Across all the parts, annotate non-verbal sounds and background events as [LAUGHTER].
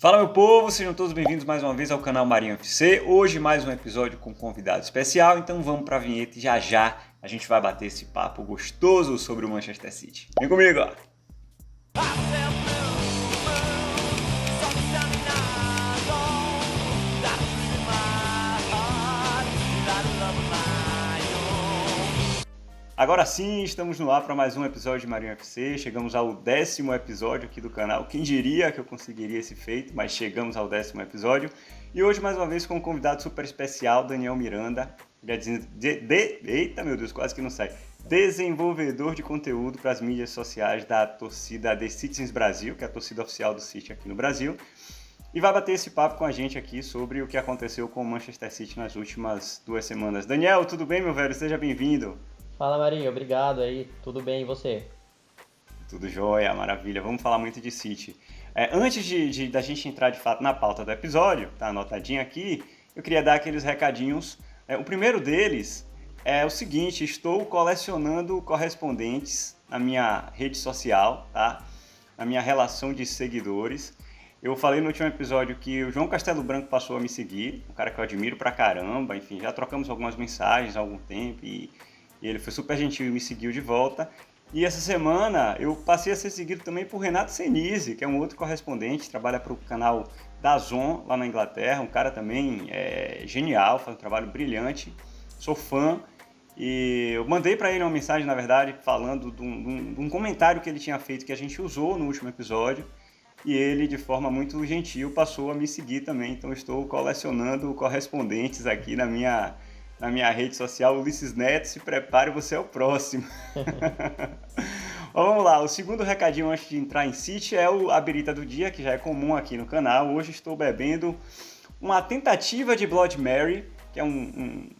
Fala meu povo, sejam todos bem-vindos mais uma vez ao canal Marinho FC. Hoje mais um episódio com um convidado especial, então vamos para a vinheta e já já a gente vai bater esse papo gostoso sobre o Manchester City. Vem comigo! Ó. Agora sim, estamos no ar para mais um episódio de Marinho FC. Chegamos ao décimo episódio aqui do canal. Quem diria que eu conseguiria esse feito, mas chegamos ao décimo episódio. E hoje, mais uma vez, com um convidado super especial, Daniel Miranda. De, de, de, eita, meu Deus, quase que não sai. Desenvolvedor de conteúdo para as mídias sociais da torcida The Citizens Brasil, que é a torcida oficial do City aqui no Brasil. E vai bater esse papo com a gente aqui sobre o que aconteceu com o Manchester City nas últimas duas semanas. Daniel, tudo bem, meu velho? Seja bem-vindo. Fala Marinho, obrigado aí, tudo bem e você? Tudo jóia, maravilha. Vamos falar muito de City. É, antes de, de, da gente entrar de fato na pauta do episódio, tá anotadinho aqui, eu queria dar aqueles recadinhos. É, o primeiro deles é o seguinte: estou colecionando correspondentes na minha rede social, tá? Na minha relação de seguidores. Eu falei no último episódio que o João Castelo Branco passou a me seguir, um cara que eu admiro pra caramba, enfim, já trocamos algumas mensagens há algum tempo e e ele foi super gentil e me seguiu de volta. E essa semana eu passei a ser seguido também por Renato Senise, que é um outro correspondente, trabalha para o canal da Zon lá na Inglaterra, um cara também é, genial, faz um trabalho brilhante, sou fã. E eu mandei para ele uma mensagem, na verdade, falando de um, de, um, de um, comentário que ele tinha feito que a gente usou no último episódio. E ele, de forma muito gentil, passou a me seguir também. Então, estou colecionando correspondentes aqui na minha, na minha rede social, Ulisses Neto, se prepare, você é o próximo. [LAUGHS] vamos lá, o segundo recadinho antes de entrar em City é o Abirita do Dia, que já é comum aqui no canal. Hoje estou bebendo uma tentativa de Blood Mary, que é um, um,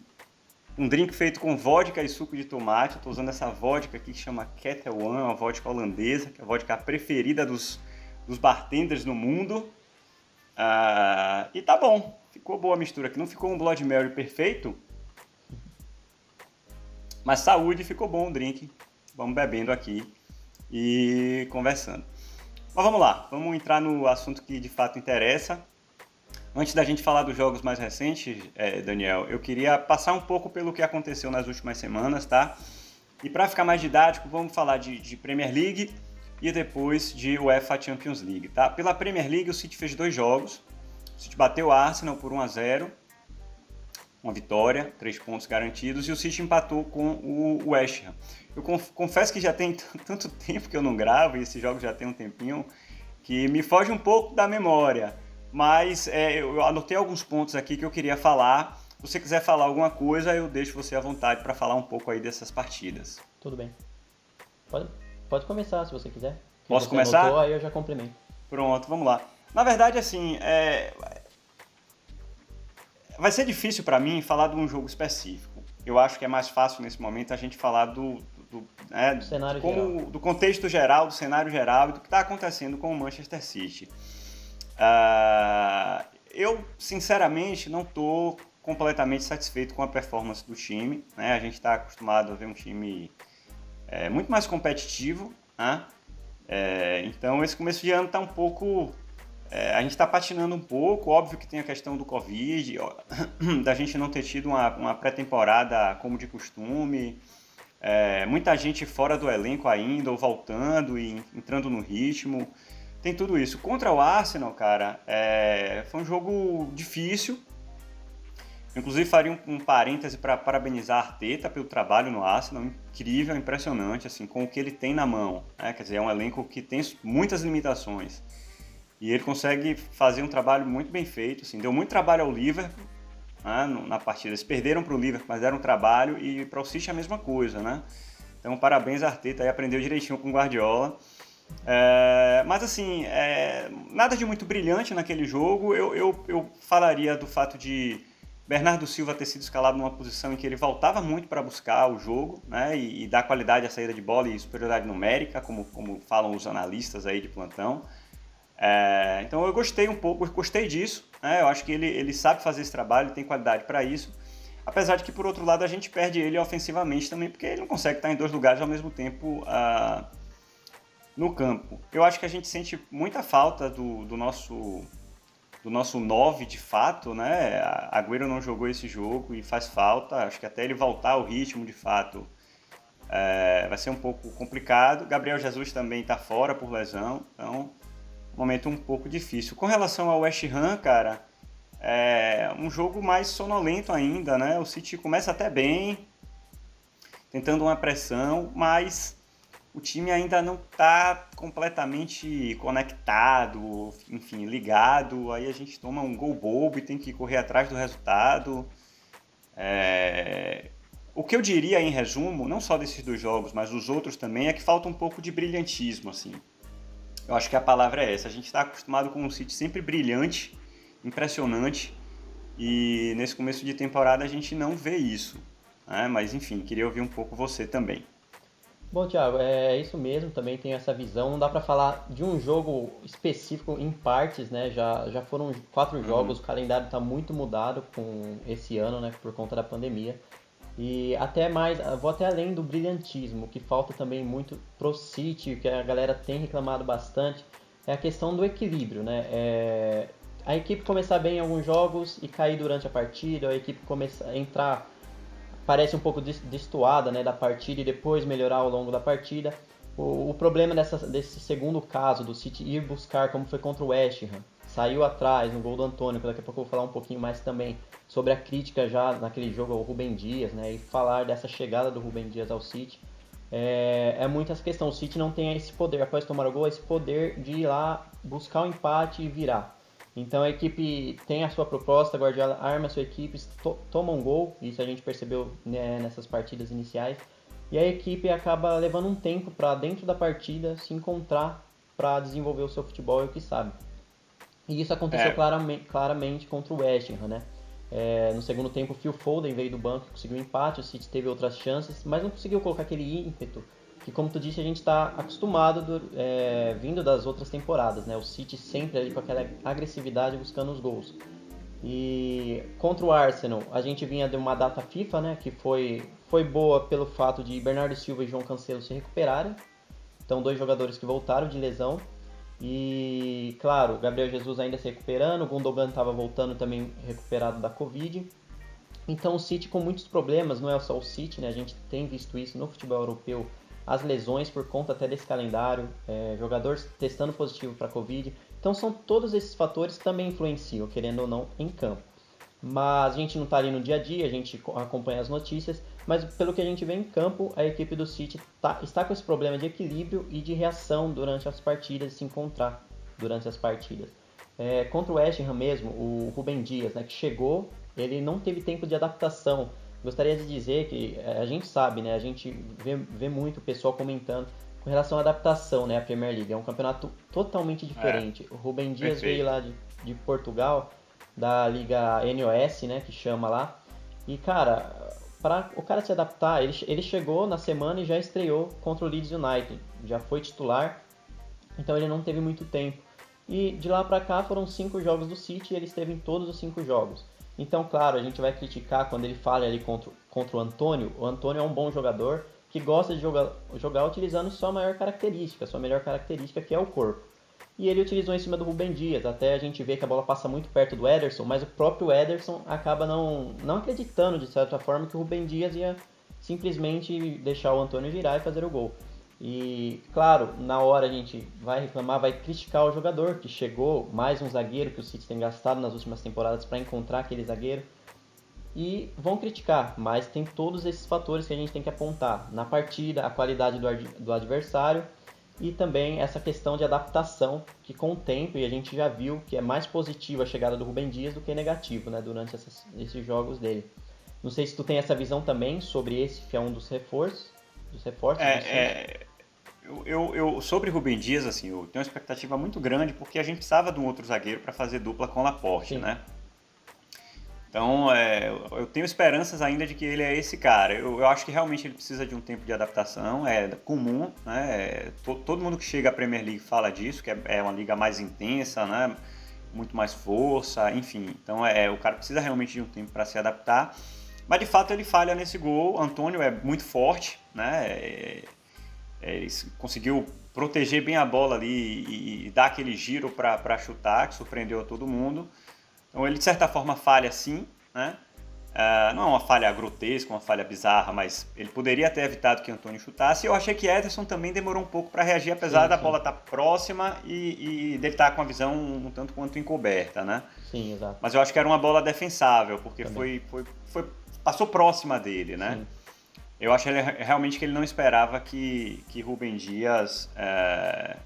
um drink feito com vodka e suco de tomate. Estou usando essa vodka aqui que chama Ketel One, uma vodka holandesa, que é a vodka preferida dos, dos bartenders no mundo. Uh, e tá bom, ficou boa a mistura aqui. Não ficou um Blood Mary perfeito, mas saúde, ficou bom o drink. Vamos bebendo aqui e conversando. Mas vamos lá, vamos entrar no assunto que de fato interessa. Antes da gente falar dos jogos mais recentes, é, Daniel, eu queria passar um pouco pelo que aconteceu nas últimas semanas, tá? E para ficar mais didático, vamos falar de, de, Premier League e depois de UEFA Champions League, tá? Pela Premier League, o City fez dois jogos. O City bateu o Arsenal por 1 a 0 uma vitória, três pontos garantidos, e o City empatou com o West Ham. Eu confesso que já tem [LAUGHS] tanto tempo que eu não gravo, e esse jogo já tem um tempinho, que me foge um pouco da memória. Mas é, eu anotei alguns pontos aqui que eu queria falar. Se você quiser falar alguma coisa, eu deixo você à vontade para falar um pouco aí dessas partidas. Tudo bem. Pode, pode começar se você quiser. Posso começar? Anotou, aí eu já complemento. Pronto, vamos lá. Na verdade, assim, é, vai ser difícil para mim falar de um jogo específico. Eu acho que é mais fácil nesse momento a gente falar do, do, né, do, cenário como, geral. do contexto geral, do cenário geral e do que está acontecendo com o Manchester City. Uh, eu, sinceramente, não estou completamente satisfeito com a performance do time. Né? A gente está acostumado a ver um time é, muito mais competitivo. Né? É, então, esse começo de ano está um pouco é, a gente está patinando um pouco, óbvio que tem a questão do Covid, ó, [CLEARS THROAT] da gente não ter tido uma, uma pré-temporada como de costume, é, muita gente fora do elenco ainda, ou voltando e entrando no ritmo. Tem tudo isso. Contra o Arsenal, cara, é, foi um jogo difícil. Inclusive, faria um, um parêntese para parabenizar a Arteta pelo trabalho no Arsenal. Incrível, impressionante, assim, com o que ele tem na mão. Né? Quer dizer, é um elenco que tem muitas limitações. E ele consegue fazer um trabalho muito bem feito. Assim, deu muito trabalho ao Liverpool né, na partida. Eles perderam para o Liverpool, mas deram trabalho. E para o City a mesma coisa, né? Então, parabéns, Arteta. Aí aprendeu direitinho com o Guardiola. É, mas assim, é, nada de muito brilhante naquele jogo. Eu, eu, eu falaria do fato de Bernardo Silva ter sido escalado numa posição em que ele voltava muito para buscar o jogo né, e, e, dar qualidade à saída de bola e superioridade numérica, como, como falam os analistas aí de plantão. É, então eu gostei um pouco, gostei disso. Né? Eu acho que ele, ele sabe fazer esse trabalho, tem qualidade para isso. Apesar de que, por outro lado, a gente perde ele ofensivamente também, porque ele não consegue estar em dois lugares ao mesmo tempo uh, no campo. Eu acho que a gente sente muita falta do, do nosso do nosso 9 de fato, né? Agüero não jogou esse jogo e faz falta. Acho que até ele voltar ao ritmo de fato é, vai ser um pouco complicado. Gabriel Jesus também está fora por lesão, então momento um pouco difícil. Com relação ao West Ham, cara, é um jogo mais sonolento ainda, né? O City começa até bem, tentando uma pressão, mas o time ainda não está completamente conectado, enfim, ligado. Aí a gente toma um gol bobo e tem que correr atrás do resultado. É... O que eu diria em resumo, não só desses dois jogos, mas dos outros também, é que falta um pouco de brilhantismo, assim. Eu acho que a palavra é essa. A gente está acostumado com um City sempre brilhante, impressionante, e nesse começo de temporada a gente não vê isso. Né? Mas enfim, queria ouvir um pouco você também. Bom, Thiago, é isso mesmo, também tenho essa visão. Não dá para falar de um jogo específico em partes, né? Já, já foram quatro uhum. jogos, o calendário está muito mudado com esse ano, né? Por conta da pandemia. E até mais, vou até além do brilhantismo, que falta também muito pro City, que a galera tem reclamado bastante, é a questão do equilíbrio, né? É, a equipe começar bem em alguns jogos e cair durante a partida, a equipe começar a entrar parece um pouco destoada né, da partida e depois melhorar ao longo da partida. O, o problema dessa, desse segundo caso, do City ir buscar, como foi contra o West Ham, saiu atrás no gol do Antônio, que daqui a pouco eu vou falar um pouquinho mais também sobre a crítica já naquele jogo ao Rubem Dias, né, e falar dessa chegada do Rubem Dias ao City. É, é muito essa questão, o City não tem esse poder, após tomar o gol, esse poder de ir lá buscar o empate e virar. Então a equipe tem a sua proposta, a Guardiola arma a sua equipe, to toma um gol, isso a gente percebeu né, nessas partidas iniciais, e a equipe acaba levando um tempo para dentro da partida se encontrar para desenvolver o seu futebol e o que sabe. E isso aconteceu é. claramente, claramente contra o West Ham, né? É, no segundo tempo, o Phil Foden veio do banco, conseguiu um empate, o City teve outras chances, mas não conseguiu colocar aquele ímpeto que como tu disse, a gente está acostumado do, é, vindo das outras temporadas, né? O City sempre ali com aquela agressividade buscando os gols. E contra o Arsenal, a gente vinha de uma data FIFA, né? Que foi, foi boa pelo fato de Bernardo Silva e João Cancelo se recuperarem. Então, dois jogadores que voltaram de lesão. E, claro, Gabriel Jesus ainda se recuperando, Gundogan estava voltando também recuperado da Covid. Então, o City com muitos problemas, não é só o City, né? A gente tem visto isso no futebol europeu as lesões por conta até desse calendário, é, jogadores testando positivo para Covid. Então são todos esses fatores que também influenciam, querendo ou não, em campo. Mas a gente não está ali no dia a dia, a gente acompanha as notícias, mas pelo que a gente vê em campo, a equipe do City tá, está com esse problema de equilíbrio e de reação durante as partidas, se encontrar durante as partidas. É, contra o West Ham mesmo, o Rubem Dias, né, que chegou, ele não teve tempo de adaptação gostaria de dizer que eh, a gente sabe, né? A gente vê, vê muito o pessoal comentando com relação à adaptação, né? A Premier League é um campeonato totalmente diferente. É, o Rubem Dias perfeito. veio lá de, de Portugal, da Liga NOS, né? Que chama lá. E, cara, para o cara se adaptar, ele, ele chegou na semana e já estreou contra o Leeds United. Já foi titular, então ele não teve muito tempo. E de lá para cá foram cinco jogos do City e ele esteve em todos os cinco jogos. Então, claro, a gente vai criticar quando ele fala ali contra, contra o Antônio. O Antônio é um bom jogador que gosta de jogar, jogar utilizando sua maior característica, sua melhor característica que é o corpo. E ele utilizou em cima do Rubem Dias. Até a gente vê que a bola passa muito perto do Ederson, mas o próprio Ederson acaba não, não acreditando de certa forma que o Rubem Dias ia simplesmente deixar o Antônio girar e fazer o gol. E, claro, na hora a gente vai reclamar, vai criticar o jogador que chegou, mais um zagueiro que o City tem gastado nas últimas temporadas para encontrar aquele zagueiro. E vão criticar, mas tem todos esses fatores que a gente tem que apontar na partida, a qualidade do, do adversário e também essa questão de adaptação, que com o tempo, e a gente já viu que é mais positiva a chegada do Rubem Dias do que negativo né, durante essas, esses jogos dele. Não sei se tu tem essa visão também sobre esse, que é um dos reforços. Dos reforços é, é, eu, eu, eu, sobre Rubem Dias, assim, eu tenho uma expectativa muito grande porque a gente precisava de um outro zagueiro para fazer dupla com Laporte, Sim. né? Então, é, eu tenho esperanças ainda de que ele é esse cara. Eu, eu, acho que realmente ele precisa de um tempo de adaptação, é comum, né? To, todo mundo que chega à Premier League fala disso, que é, é, uma liga mais intensa, né? Muito mais força, enfim. Então, é, o cara precisa realmente de um tempo para se adaptar. Mas, de fato, ele falha nesse gol. Antônio é muito forte, né? É, é, ele conseguiu proteger bem a bola ali e, e dar aquele giro para chutar, que surpreendeu todo mundo. Então ele de certa forma falha sim, né? Uh, não é uma falha grotesca, uma falha bizarra, mas ele poderia ter evitado que Antônio chutasse. Eu achei que Ederson também demorou um pouco para reagir, apesar sim, da sim. bola estar tá próxima e, e dele estar tá com a visão um tanto quanto encoberta, né? Sim, exato. Mas eu acho que era uma bola defensável, porque foi, foi, foi, passou próxima dele, né? Sim. Eu acho ele, realmente que ele não esperava que, que Rubem Dias é,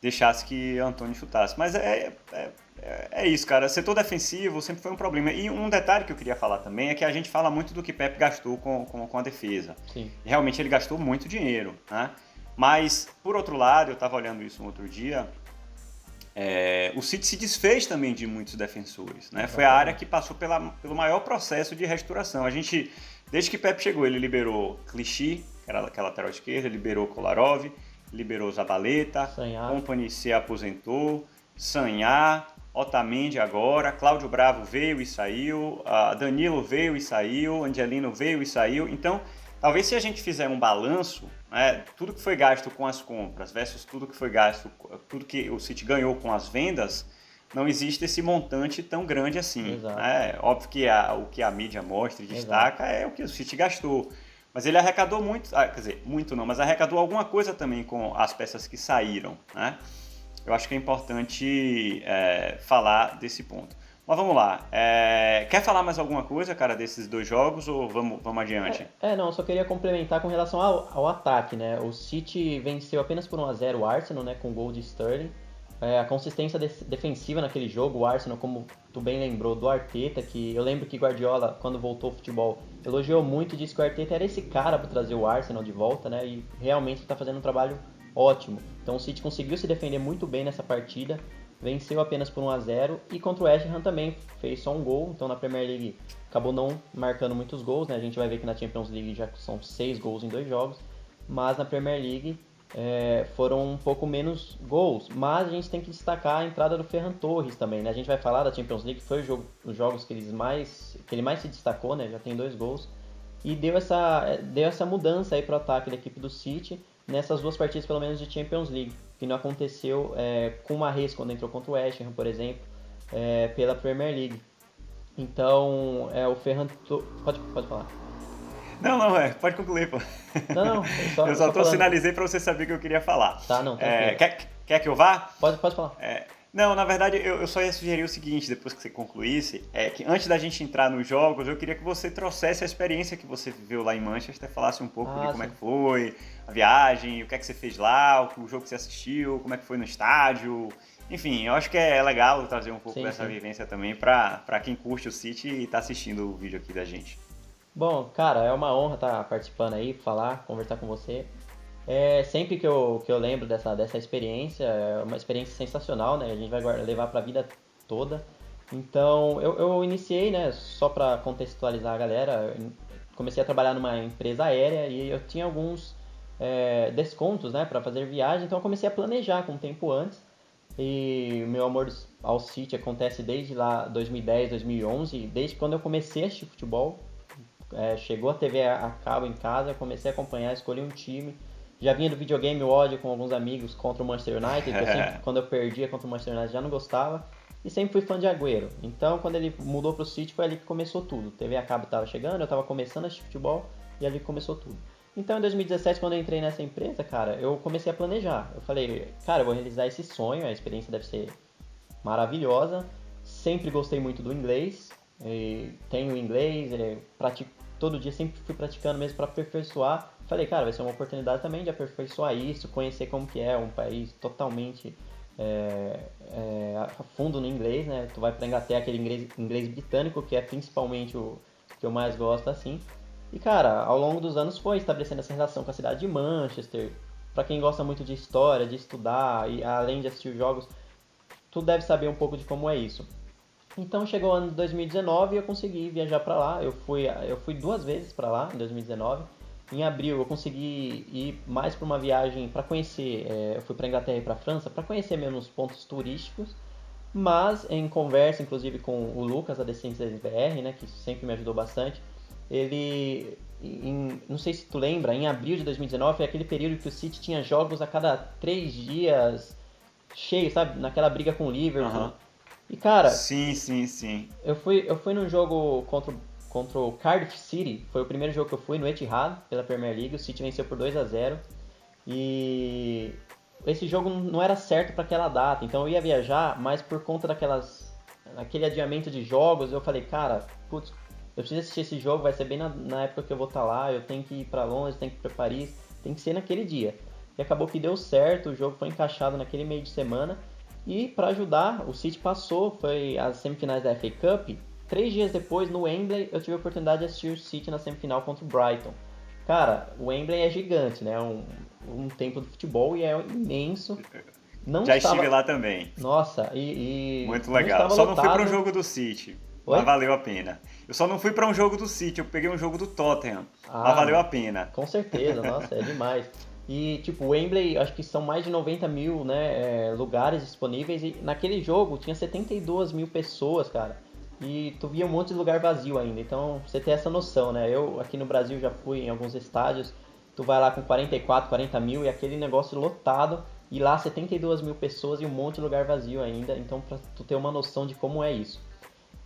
deixasse que Antônio chutasse. Mas é, é, é, isso, cara. Setor defensivo sempre foi um problema. E um detalhe que eu queria falar também é que a gente fala muito do que Pepe gastou com, com, com a defesa. Sim. Realmente ele gastou muito dinheiro, né? Mas, por outro lado, eu estava olhando isso um outro dia, é, o City se desfez também de muitos defensores. Né? Foi a área que passou pela, pelo maior processo de restauração. A gente Desde que Pep chegou, ele liberou Clichy, que era aquela lateral esquerda, liberou Kolarov, liberou Zabaleta, Sanhar. Company se aposentou, Sanhá, Otamendi agora, Cláudio Bravo veio e saiu, Danilo veio e saiu, Angelino veio e saiu. Então, talvez se a gente fizer um balanço, né, tudo que foi gasto com as compras versus tudo que foi gasto, tudo que o City ganhou com as vendas, não existe esse montante tão grande assim. Né? Óbvio que a, o que a mídia mostra e destaca Exato. é o que o City gastou. Mas ele arrecadou muito, ah, quer dizer, muito não, mas arrecadou alguma coisa também com as peças que saíram. Né? Eu acho que é importante é, falar desse ponto. Mas vamos lá. É, quer falar mais alguma coisa, cara, desses dois jogos ou vamos, vamos adiante? É, é não, só queria complementar com relação ao, ao ataque, né? O City venceu apenas por 1x0 o Arsenal, né? Com gol de Sterling. É, a consistência de defensiva naquele jogo, o Arsenal, como tu bem lembrou, do Arteta, que eu lembro que Guardiola, quando voltou ao futebol, elogiou muito e disse que o Arteta era esse cara para trazer o Arsenal de volta, né? E realmente está fazendo um trabalho ótimo. Então o City conseguiu se defender muito bem nessa partida, venceu apenas por 1 a 0 e contra o West Ham também fez só um gol, então na Premier League acabou não marcando muitos gols, né? A gente vai ver que na Champions League já são seis gols em dois jogos, mas na Premier League é, foram um pouco menos gols, mas a gente tem que destacar a entrada do Ferran Torres também, né? A gente vai falar da Champions League, foi o jogo, os jogos que, eles mais, que ele mais se destacou, né? Já tem dois gols. E deu essa, deu essa mudança aí para o ataque da equipe do City nessas duas partidas, pelo menos, de Champions League, que não aconteceu é, com o Mahrez quando entrou contra o West Ham, por exemplo, é, pela Premier League. Então, é, o Ferran... Pode, pode falar. Não, não, é, pode concluir, pô. Não, não. Só, [LAUGHS] eu só, só sinalizei para você saber que eu queria falar. Tá, não. É, quer, quer que eu vá? Pode, pode falar. É, não, na verdade, eu, eu, só ia sugerir o seguinte, depois que você concluísse, é que antes da gente entrar nos jogos, eu queria que você trouxesse a experiência que você viveu lá em Manchester, falasse um pouco ah, de como sim. é que foi, a viagem, o que é que você fez lá, o, o jogo que você assistiu, como é que foi no estádio. Enfim, eu acho que é legal trazer um pouco sim, dessa sim. vivência também para quem curte o City e está assistindo o vídeo aqui da gente. Bom, cara, é uma honra estar participando aí, falar, conversar com você. É, sempre que eu, que eu lembro dessa, dessa experiência, é uma experiência sensacional, né? A gente vai levar para a vida toda. Então, eu, eu iniciei, né, só para contextualizar a galera, comecei a trabalhar numa empresa aérea e eu tinha alguns é, descontos, né, para fazer viagem, então eu comecei a planejar com um tempo antes. E meu amor ao City acontece desde lá 2010, 2011, desde quando eu comecei a assistir futebol, é, chegou a TV a cabo em casa, comecei a acompanhar, escolhi um time. Já vinha do videogame ódio com alguns amigos contra o Manchester United, que eu sempre, [LAUGHS] quando eu perdia contra o Manchester United já não gostava. E sempre fui fã de Agüero. Então, quando ele mudou para o City, foi ali que começou tudo. TV a cabo estava chegando, eu estava começando a assistir futebol e ali começou tudo. Então, em 2017, quando eu entrei nessa empresa, cara, eu comecei a planejar. Eu falei, cara, eu vou realizar esse sonho, a experiência deve ser maravilhosa. Sempre gostei muito do inglês, tenho inglês, pratico todo dia, sempre fui praticando mesmo para aperfeiçoar. Falei, cara, vai ser uma oportunidade também de aperfeiçoar isso, conhecer como que é um país totalmente é, é, a fundo no inglês, né? Tu vai para Inglaterra, aquele inglês, inglês britânico, que é principalmente o que eu mais gosto, assim. E, cara, ao longo dos anos foi estabelecendo essa relação com a cidade de Manchester. Para quem gosta muito de história, de estudar, e além de assistir jogos, tu deve saber um pouco de como é isso. Então chegou o ano de 2019 e eu consegui viajar para lá. Eu fui, eu fui duas vezes para lá em 2019. Em abril eu consegui ir mais para uma viagem para conhecer. É, eu fui para Inglaterra e para França para conhecer mesmo os pontos turísticos. Mas em conversa, inclusive com o Lucas da Decência BR, né, que sempre me ajudou bastante, ele em, não sei se tu lembra, em abril de 2019 foi aquele período que o City tinha jogos a cada três dias, cheio, sabe? Naquela briga com o Liverpool. Uhum. E cara. Sim, sim, sim. Eu fui, eu fui num jogo contra, contra o Cardiff City, foi o primeiro jogo que eu fui no Etihad pela Premier League. O City venceu por 2 a 0 E esse jogo não era certo para aquela data, então eu ia viajar, mas por conta daquelas aquele adiamento de jogos, eu falei, cara, putz, eu preciso assistir esse jogo, vai ser bem na, na época que eu vou estar tá lá, eu tenho que ir para Londres, tenho que ir para Paris, tem que ser naquele dia. E acabou que deu certo, o jogo foi encaixado naquele meio de semana. E para ajudar, o City passou, foi as semifinais da FA Cup. Três dias depois, no Wembley, eu tive a oportunidade de assistir o City na semifinal contra o Brighton. Cara, o Wembley é gigante, né? Um, um templo de futebol e é imenso. Não Já estava... estive lá também. Nossa, e. e Muito legal. Não Só lotado. não fui para um jogo do City. Oi? Mas valeu a pena. Eu só não fui para um jogo do City, eu peguei um jogo do Tottenham. Ah, mas valeu a pena. Com certeza, nossa, é demais. E, tipo, Wembley, acho que são mais de 90 mil né, é, lugares disponíveis. E naquele jogo tinha 72 mil pessoas, cara. E tu via um monte de lugar vazio ainda. Então, você tem essa noção, né? Eu, aqui no Brasil, já fui em alguns estádios. Tu vai lá com 44, 40 mil e aquele negócio lotado. E lá 72 mil pessoas e um monte de lugar vazio ainda. Então, pra tu ter uma noção de como é isso.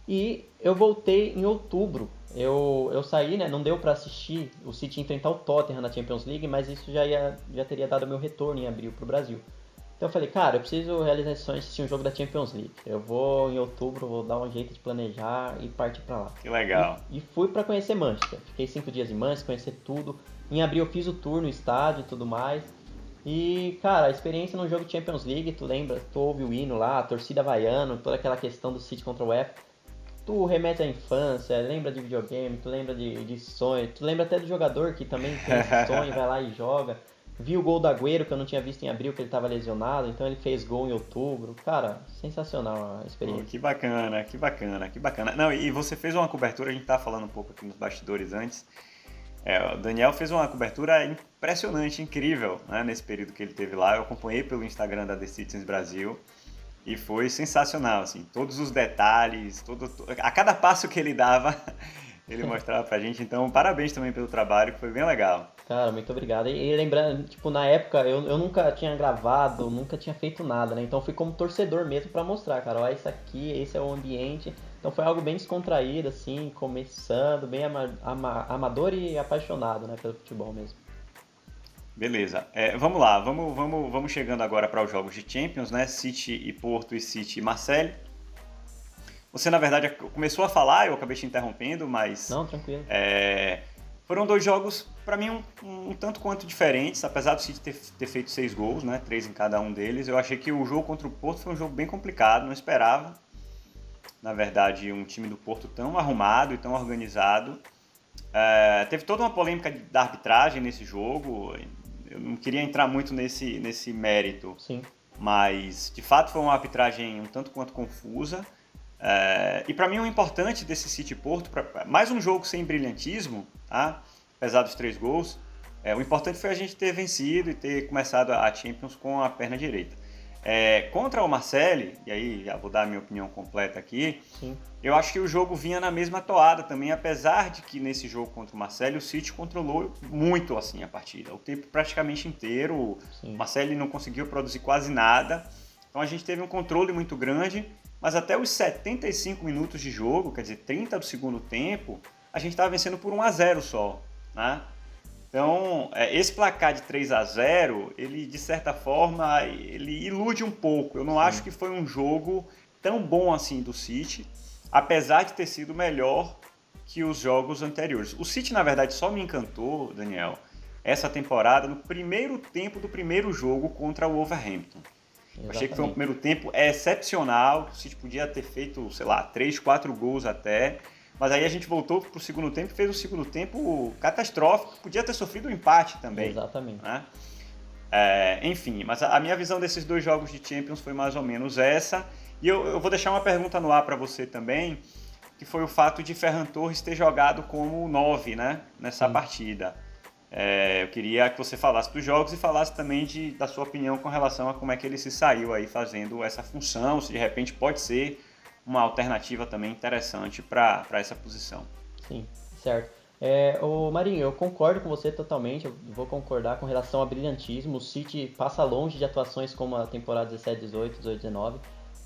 E eu voltei em outubro eu, eu saí, né? Não deu para assistir o City enfrentar o Tottenham na Champions League, mas isso já, ia, já teria dado meu retorno em abril pro Brasil. Então eu falei, cara, eu preciso realizar esse sonho de assistir um jogo da Champions League. Eu vou em outubro, vou dar um jeito de planejar e partir para lá. Que legal. E, e fui para conhecer Manchester. Fiquei cinco dias em Manchester, conhecer tudo. Em abril eu fiz o tour no estádio e tudo mais. E, cara, a experiência no jogo Champions League, tu lembra, tu ouve o hino lá, a torcida vaiando, toda aquela questão do City contra o UEFA tu remete à infância, lembra de videogame, tu lembra de, de sonho, tu lembra até do jogador que também tem esse [LAUGHS] sonho, vai lá e joga. Vi o gol do Agüero que eu não tinha visto em abril, que ele estava lesionado, então ele fez gol em outubro. Cara, sensacional a experiência. que bacana, que bacana, que bacana. Não, e você fez uma cobertura, a gente tá falando um pouco aqui nos bastidores antes. É, o Daniel fez uma cobertura impressionante, incrível, né, nesse período que ele teve lá. Eu acompanhei pelo Instagram da The Citizens Brasil. E foi sensacional, assim, todos os detalhes, todo, a cada passo que ele dava, [LAUGHS] ele mostrava pra gente. Então, parabéns também pelo trabalho, que foi bem legal. Cara, muito obrigado. E, e lembrando, tipo, na época eu, eu nunca tinha gravado, nunca tinha feito nada, né? Então fui como torcedor mesmo para mostrar, cara, ó, isso aqui, esse é o ambiente. Então foi algo bem descontraído, assim, começando, bem ama, ama, amador e apaixonado, né, pelo futebol mesmo. Beleza. É, vamos lá, vamos, vamos, vamos chegando agora para os jogos de Champions, né? City e Porto e City e Marseille. Você, na verdade, começou a falar, eu acabei te interrompendo, mas. Não, tranquilo. É, foram dois jogos, para mim, um, um, tanto quanto diferentes, apesar do City ter, ter, feito seis gols, né? Três em cada um deles. Eu achei que o jogo contra o Porto foi um jogo bem complicado, não esperava. Na verdade, um time do Porto tão arrumado e tão organizado. É, teve toda uma polêmica da arbitragem nesse jogo eu não queria entrar muito nesse, nesse mérito. Sim. Mas, de fato, foi uma arbitragem um tanto quanto confusa. É, e para mim o importante desse City Porto, pra, mais um jogo sem brilhantismo, tá? Apesar dos três gols, é, o importante foi a gente ter vencido e ter começado a Champions com a perna direita. É, contra o Marcelli, e aí já vou dar a minha opinião completa aqui, Sim. eu acho que o jogo vinha na mesma toada também, apesar de que nesse jogo contra o Marcelli o City controlou muito assim a partida, o tempo praticamente inteiro, Sim. o Marcelli não conseguiu produzir quase nada, então a gente teve um controle muito grande, mas até os 75 minutos de jogo, quer dizer, 30 do segundo tempo, a gente estava vencendo por 1 a 0 só, né? Então, é, esse placar de 3 a 0 ele de certa forma, ele ilude um pouco. Eu não acho que foi um jogo tão bom assim do City, apesar de ter sido melhor que os jogos anteriores. O City, na verdade, só me encantou, Daniel, essa temporada no primeiro tempo do primeiro jogo contra o Wolverhampton. Exatamente. Achei que foi um primeiro tempo excepcional, o City podia ter feito, sei lá, 3, 4 gols até. Mas aí a gente voltou para o segundo tempo e fez um segundo tempo catastrófico. Podia ter sofrido um empate também. Exatamente. Né? É, enfim, mas a, minha visão desses dois jogos de Champions foi mais ou menos essa. E eu, eu vou deixar uma pergunta no ar para você também, que foi o fato de Ferran Torres ter jogado como 9 né, nessa Sim. partida. É, eu queria que você falasse dos jogos e falasse também de, da sua opinião com relação a como é que ele se saiu aí fazendo essa função, se de repente pode ser uma alternativa também interessante para essa posição. Sim, certo. É, o Marinho, eu concordo com você totalmente, eu vou concordar com relação ao brilhantismo. O City passa longe de atuações como a temporada 17, 18, 18, 19.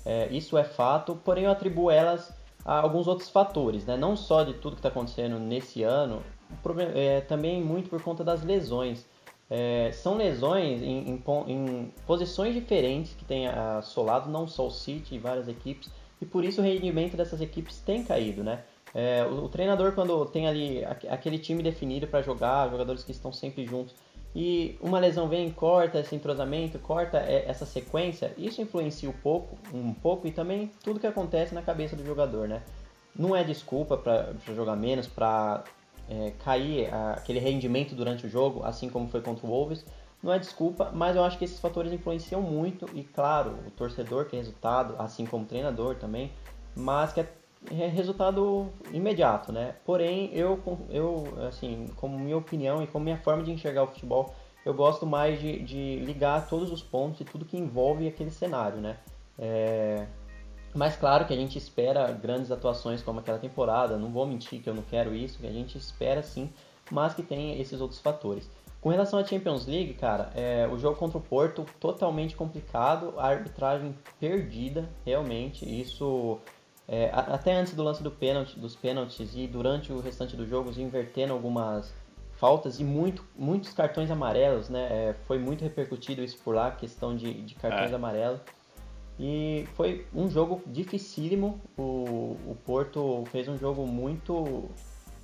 É, isso é fato, porém eu atribuo elas a alguns outros fatores, né? não só de tudo que está acontecendo nesse ano, problema, é, também muito por conta das lesões. É, são lesões em, em, em, posições diferentes que tem assolado não só o City e várias equipes, e por isso o rendimento dessas equipes tem caído, né? É, o, o, treinador, quando tem ali aquele time definido para jogar, jogadores que estão sempre juntos, e uma lesão vem, corta esse entrosamento, corta essa sequência, isso influencia um pouco, um pouco e também tudo que acontece na cabeça do jogador, né? Não é desculpa para jogar menos, para é, cair a, aquele rendimento durante o jogo, assim como foi contra o Wolves, não é desculpa, mas eu acho que esses fatores influenciam muito e claro, o torcedor quer resultado, assim como o treinador também, mas quer é resultado imediato, né? Porém, eu, eu, assim, como minha opinião e como minha forma de enxergar o futebol, eu gosto mais de, de ligar todos os pontos e tudo que envolve aquele cenário, né? É... Mas claro que a gente espera grandes atuações como aquela temporada, não vou mentir que eu não quero isso, que a gente espera sim, mas que tem esses outros fatores. Com relação à Champions League, cara, é, o jogo contra o Porto totalmente complicado, a arbitragem perdida, realmente, isso é, até antes do lance do pênalti, dos pênaltis e durante o restante do jogo, invertendo algumas faltas e muito, muitos cartões amarelos, né? É, foi muito repercutido isso por lá, questão de, de cartões é. amarelos. E foi um jogo dificílimo. O, o Porto fez um jogo muito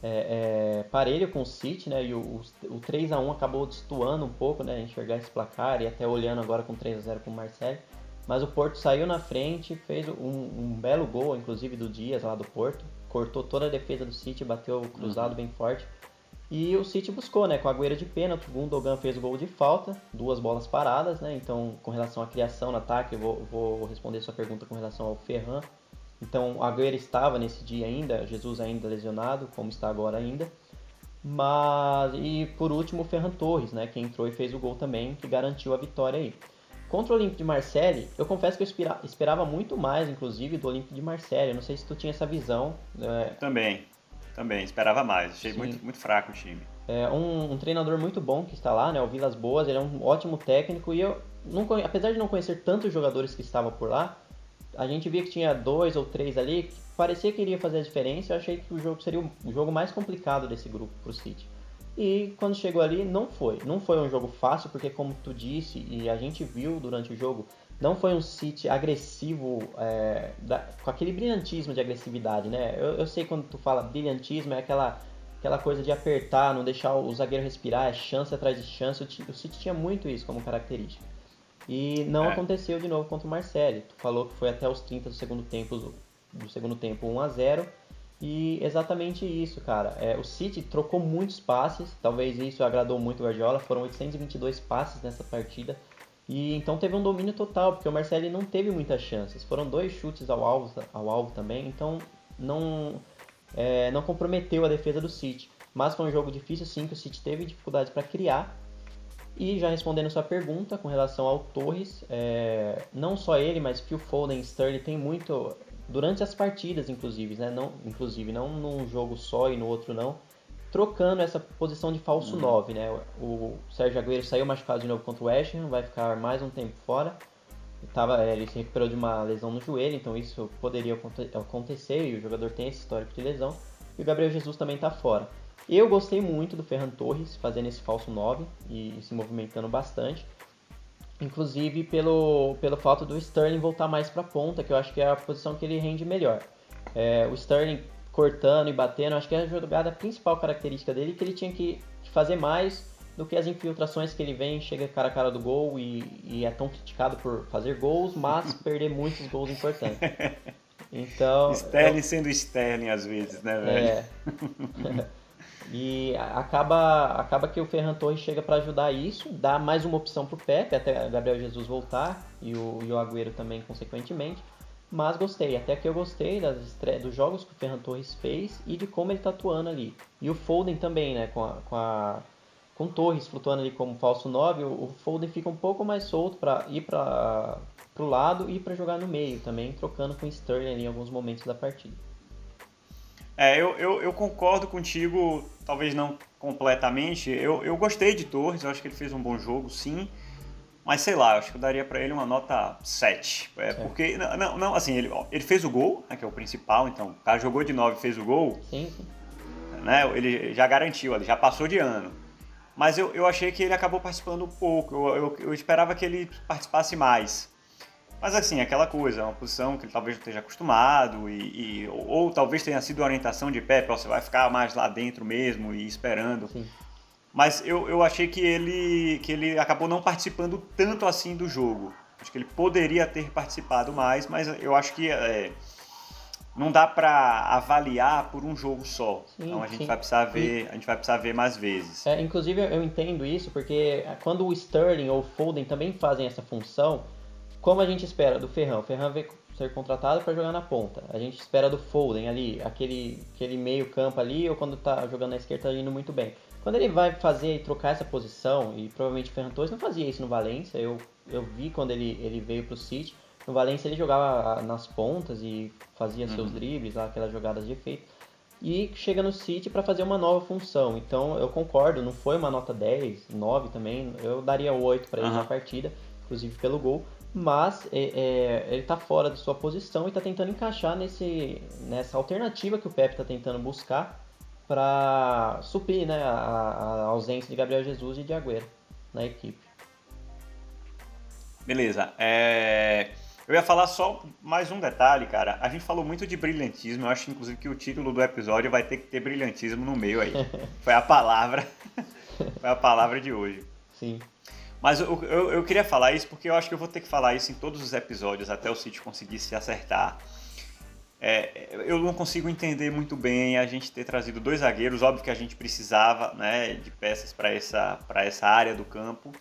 é, é, parelho com o City, né? E o, o, o 3 a 1 acabou destoando um pouco, né? Enxergar esse placar e até olhando agora com 3 a 0 com o Marseille. Mas o Porto saiu na frente, fez um, um, belo gol, inclusive do Dias lá do Porto. Cortou toda a defesa do City, bateu cruzado uhum. bem forte. E o City buscou, né? Com a Agüero de pênalti, o Gundogan fez o gol de falta, duas bolas paradas, né? Então, com relação à criação no ataque, eu vou, vou responder sua pergunta com relação ao Ferran. Então, o Agüero estava nesse dia ainda, Jesus ainda lesionado, como está agora ainda. Mas, e por último, o Ferran Torres, né? Que entrou e fez o gol também, que garantiu a vitória aí. Contra o Olympique de Marseille, eu confesso que eu esperava muito mais, inclusive, do Olympique de Marseille. Eu não sei se tu tinha essa visão. É... Também, também, esperava mais. Achei muito, muito fraco o time. É um, um, treinador muito bom que está lá, né? O Vilas Boas, ele é um ótimo técnico e eu, não, apesar de não conhecer tantos jogadores que estavam por lá, a gente via que tinha dois ou três ali que parecia que iria fazer a diferença. Eu achei que o jogo seria o jogo mais complicado desse grupo para o City. E quando chegou ali, não foi. Não foi um jogo fácil, porque como tu disse e a gente viu durante o jogo, não foi um City agressivo, é, da, com aquele brilhantismo de agressividade, né? Eu, eu, sei quando tu fala brilhantismo, é aquela, aquela coisa de apertar, não deixar o zagueiro respirar, é chance atrás de chance. O, o City tinha muito isso como característica. E não é. aconteceu de novo contra o Marseille. Tu falou que foi até os 30 do segundo tempo, do segundo tempo 1 a 0 e exatamente isso, cara. É, o City trocou muitos passes, talvez isso agradou muito o Guardiola. Foram 822 passes nessa partida. E então teve um domínio total, porque o Marcelo não teve muitas chances. Foram dois chutes ao alvo, ao alvo também, então não, é, não comprometeu a defesa do City. Mas foi um jogo difícil, sim, que o City teve dificuldades para criar. E já respondendo sua pergunta com relação ao Torres, é, não só ele, mas Phil Foden e Sterling tem muito durante as partidas, inclusive, né? Não, inclusive, não num jogo só e no outro não, trocando essa posição de falso 9, uhum. né? O Sérgio Agüero saiu machucado de novo contra o West Ham, vai ficar mais um tempo fora. Tava, é, ele se recuperou de uma lesão no joelho, então isso poderia acontecer e o jogador tem esse histórico de lesão. E o Gabriel Jesus também está fora. Eu gostei muito do Ferran Torres fazendo esse falso 9 e se movimentando bastante. Inclusive pelo, pelo fato do Sterling voltar mais para a ponta, que eu acho que é a posição que ele rende melhor. É, o Sterling cortando e batendo, acho que é a jogada principal característica dele, que ele tinha que fazer mais do que as infiltrações que ele vem, chega cara a cara do gol e, e é tão criticado por fazer gols, mas [LAUGHS] perder muitos gols importantes. Então. Sterling eu... sendo Sterling às vezes, né, velho? É. [LAUGHS] E acaba, acaba que o Ferran Torres chega para ajudar isso, dá mais uma opção para o Pepe, até Gabriel Jesus voltar e o, e o Agüero também, consequentemente. Mas gostei, até que eu gostei das dos jogos que o Ferran Torres fez e de como ele está atuando ali. E o Foden também, né, com a, com a com Torres flutuando ali como falso 9, o, Foden fica um pouco mais solto para ir para o lado e para jogar no meio também, trocando com Sterling ali em alguns momentos da partida. É, eu, eu, eu, concordo contigo, talvez não completamente. Eu, eu gostei de Torres, eu acho que ele fez um bom jogo, sim. Mas sei lá, eu acho que eu daria para ele uma nota 7. É, porque, não, não, assim, ele, ele fez o gol, né, que é o principal, então o cara jogou de 9 e fez o gol. Sim, sim. Né, ele já garantiu, ele já passou de ano. Mas eu, eu achei que ele acabou participando pouco, eu, eu, eu esperava que ele participasse mais. Mas assim, aquela coisa, é uma posição que ele talvez não esteja acostumado, e, e ou, ou, talvez tenha sido orientação de Pepe, você vai ficar mais lá dentro mesmo e esperando. Sim. Mas eu, eu achei que ele, que ele acabou não participando tanto assim do jogo. Acho que ele poderia ter participado mais, mas eu acho que é, não dá para avaliar por um jogo só. Sim, então a gente sim. vai precisar ver, a gente vai precisar ver mais vezes. É, inclusive eu entendo isso porque quando o Sterling ou o Foden também fazem essa função, como a gente espera do Ferrão? O Ferrão veio ser contratado para jogar na ponta. A gente espera do Foden ali, aquele, aquele meio campo ali, ou quando tá jogando na esquerda tá indo muito bem. Quando ele vai fazer e trocar essa posição, e provavelmente o Ferran Torres não fazia isso no Valência, eu, eu vi quando ele, ele veio pro City, no Valência ele jogava nas pontas e fazia uhum. seus dribles, lá, aquelas jogadas de efeito. E chega no City para fazer uma nova função. Então eu concordo, não foi uma nota 10, 9 também, eu daria 8 para ele uhum. na partida, inclusive pelo gol mas é, é, ele está fora de sua posição e está tentando encaixar nesse, nessa alternativa que o Pepe está tentando buscar para suprir né, a, a, ausência de Gabriel Jesus e de Agüero na equipe. Beleza. É... Eu ia falar só mais um detalhe, cara. A gente falou muito de brilhantismo. Eu acho, inclusive, que o título do episódio vai ter que ter brilhantismo no meio aí. [LAUGHS] Foi a palavra. [LAUGHS] Foi a palavra de hoje. Sim. Mas eu, eu, eu, queria falar isso porque eu acho que eu vou ter que falar isso em todos os episódios até o sítio conseguir se acertar. É, eu não consigo entender muito bem a gente ter trazido dois zagueiros. Óbvio que a gente precisava né, de peças para essa, essa área do campo,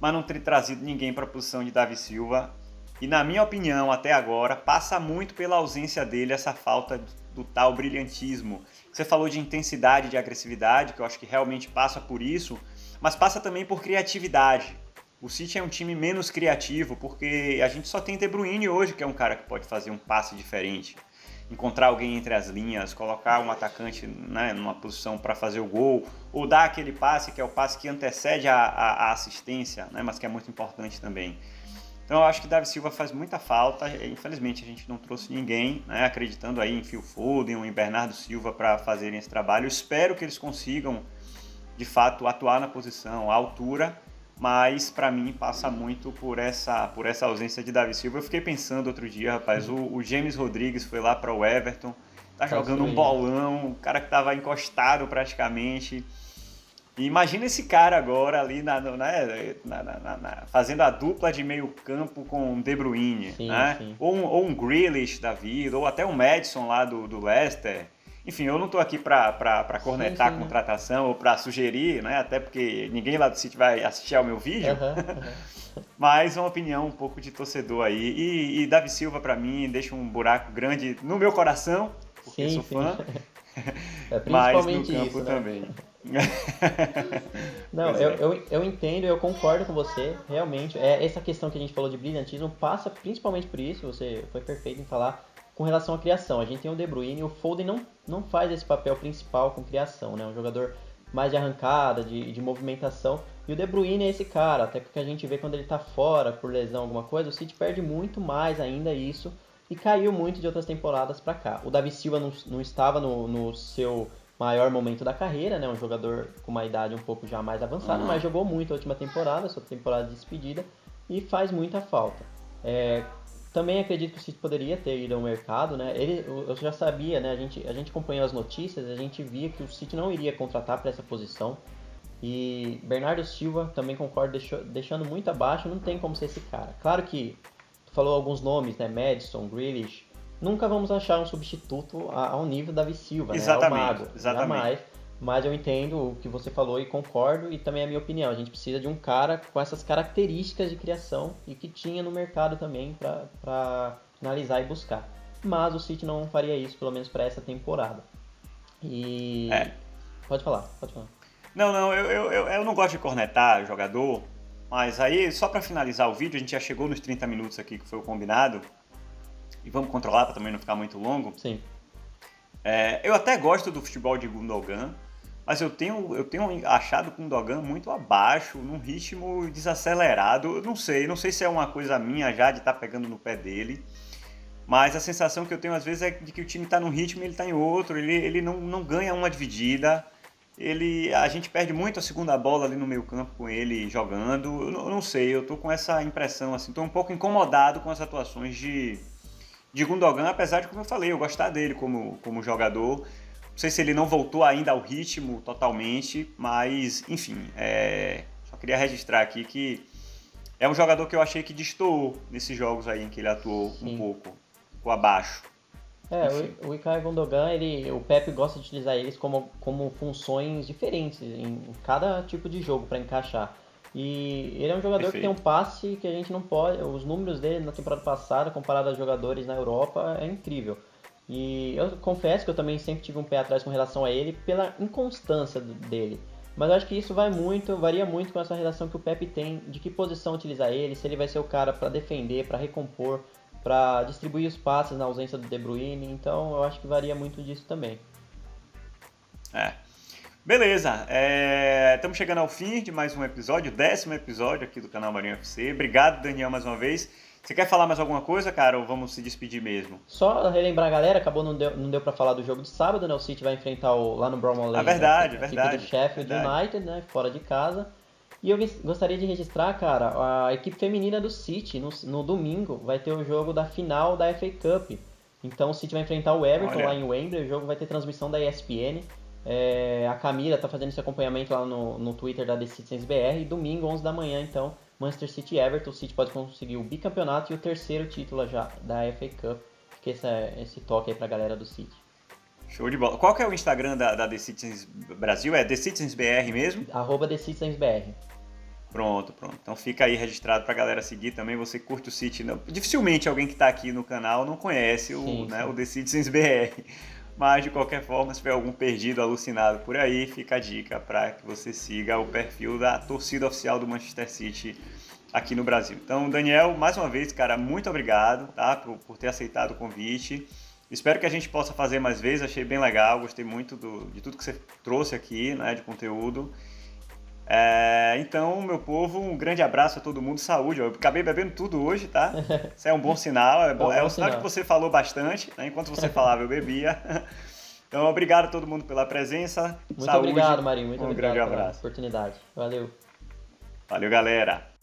mas não ter trazido ninguém para a posição de Davi Silva. E na minha opinião, até agora, passa muito pela ausência dele essa falta do, tal brilhantismo. Você falou de intensidade, de agressividade, que eu acho que realmente passa por isso mas passa também por criatividade. O City é um time menos criativo porque a gente só tem De Bruyne hoje, que é um cara que pode fazer um passe diferente, encontrar alguém entre as linhas, colocar um atacante né, numa posição para fazer o gol, ou dar aquele passe que é o passe que antecede a, a, a assistência, né, mas que é muito importante também. Então eu acho que Davi Silva faz muita falta. Infelizmente a gente não trouxe ninguém, né, acreditando aí em Phil Foden ou em Bernardo Silva para fazerem esse trabalho. Espero que eles consigam de fato atuar na posição, a altura, mas para mim passa muito por essa por essa ausência de Davi Silva. Eu fiquei pensando outro dia, rapaz, o, o James Rodrigues foi lá para o Everton, tá jogando um bolão, o cara que tava encostado praticamente. E imagina esse cara agora ali na, né, na, na, na, fazendo a dupla de meio campo com De Bruyne, sim, né? Sim. Ou, um, ou um Grealish da vida, ou até um Madison lá do, do Leicester. Enfim, eu não estou aqui para cornetar sim, sim, a contratação ou para sugerir, né? até porque ninguém lá do sítio vai assistir ao meu vídeo, uhum, uhum. [LAUGHS] mas uma opinião um pouco de torcedor aí. E, e Davi Silva, para mim, deixa um buraco grande no meu coração, porque sim, sou fã, [LAUGHS] é mas no campo isso, né? também. Não, eu, é. eu, eu entendo, eu concordo com você, realmente. É, essa questão que a gente falou de brilhantismo passa principalmente por isso, você foi perfeito em falar com relação à criação. A gente tem o De Bruyne e o Foden não, não faz esse papel principal com criação, né? Um jogador mais de arrancada, de, de movimentação. E o De Bruyne é esse cara, até porque a gente vê quando ele tá fora por lesão, alguma coisa, o City perde muito mais ainda isso e caiu muito de outras temporadas para cá. O Davi Silva não, não estava no, no, seu maior momento da carreira, né? Um jogador com uma idade um pouco já mais avançada, uhum. mas jogou muito a última temporada, sua temporada de despedida, e faz muita falta. É, também acredito que o City poderia ter ido ao mercado, né? Ele, eu já sabia, né? A gente, a gente acompanhou as notícias, a gente via que o City não iria contratar para essa posição. E Bernardo Silva, também concordo, deixou, deixando muito abaixo, não tem como ser esse cara. Claro que tu falou alguns nomes, né? Madison, Grealish. Nunca vamos achar um substituto ao nível da Silva, exatamente, né? Ao Mago, exatamente. Jamais. Mas eu entendo o que você falou e concordo, e também é a minha opinião. A gente precisa de um cara com essas características de criação e que tinha no mercado também para analisar e buscar. Mas o City não faria isso, pelo menos para essa temporada. E. É. Pode falar, pode falar. Não, não, eu, eu, eu, não gosto de cornetar jogador, mas aí, só para finalizar o vídeo, a gente já chegou nos 30 minutos aqui que foi o combinado. E vamos controlar para também não ficar muito longo. Sim. É, eu até gosto do futebol de Gundogan, mas eu tenho, eu tenho achado o Gundogan muito abaixo, num ritmo desacelerado. Eu não sei, não sei se é uma coisa minha já de estar tá pegando no pé dele, mas a sensação que eu tenho às vezes é de que o time está num ritmo e ele está em outro, ele, ele não, não ganha uma dividida. Ele, a gente perde muito a segunda bola ali no meio campo com ele jogando. Eu não, eu não sei, eu tô com essa impressão assim, tô um pouco incomodado com as atuações de, de Gundogan, apesar de como eu falei, eu gostar dele como, como jogador. Não sei se ele não voltou ainda ao ritmo totalmente, mas enfim, é, só queria registrar aqui que é um jogador que eu achei que destoou nesses jogos aí em que ele atuou Sim. um pouco, um abaixo. É, o, o Ilkay Gundogan, ele, o Pepe gosta de utilizar eles como, como funções diferentes em cada tipo de jogo para encaixar. E ele é um jogador Perfeito. que tem um passe que a gente não pode. Os números dele na temporada passada, comparado a jogadores na Europa, é incrível. E eu confesso que eu também sempre tive um pé atrás com relação a ele pela inconstância dele. Mas eu acho que isso vai muito, varia muito com essa relação que o Pepe tem de que posição utilizar ele, se ele vai ser o cara para defender, para recompor, para distribuir os passes na ausência do De Bruyne. Então eu acho que varia muito disso também. É. Beleza, estamos é... chegando ao fim de mais um episódio, décimo episódio aqui do canal Marinho FC. Obrigado, Daniel, mais uma vez. Você quer falar mais alguma coisa, cara, ou vamos se despedir mesmo? Só relembrar a galera, acabou não deu, não deu para falar do jogo de sábado, né? O City vai enfrentar o, lá no Brownlow Lane. É verdade, né? verdade. do Sheffield verdade. United, né? Fora de casa. E eu gostaria de registrar, cara, a equipe feminina do City no, no domingo vai ter o jogo da final da FA Cup. Então o City vai enfrentar o Everton Olha. lá em Wembley, o jogo vai ter transmissão da ESPN. É, a Camila tá fazendo esse acompanhamento lá no, no Twitter da The Citizens BR. E domingo, 11 da manhã, então, Manchester City e Everton. O City pode conseguir o bicampeonato e o terceiro título já da FA Cup. Fica esse, esse toque aí pra galera do City. Show de bola. Qual que é o Instagram da, da The Citizens Brasil? É The Citizens BR mesmo? Arroba The Citizens BR. Pronto, pronto. Então fica aí registrado pra galera seguir também. Você curte o City. Não, dificilmente alguém que está aqui no canal não conhece o, sim, né, sim. o The Citizens BR. Mas de qualquer forma, se tiver algum perdido, alucinado por aí, fica a dica para que você siga o perfil da torcida oficial do Manchester City aqui no Brasil. Então, Daniel, mais uma vez, cara, muito obrigado tá, por, por ter aceitado o convite. Espero que a gente possa fazer mais vezes, achei bem legal, gostei muito do, de tudo que você trouxe aqui, né, de conteúdo. É, então, meu povo, um grande abraço a todo mundo, saúde. Eu acabei bebendo tudo hoje, tá? [LAUGHS] Isso é um bom sinal, é, bom, é, é um sinal que você falou bastante, né? enquanto você falava eu bebia. [LAUGHS] Então, obrigado a todo mundo pela presença. Muito saúde, obrigado, Marinho. Muito um obrigado grande abraço. oportunidade. Valeu. Valeu, galera.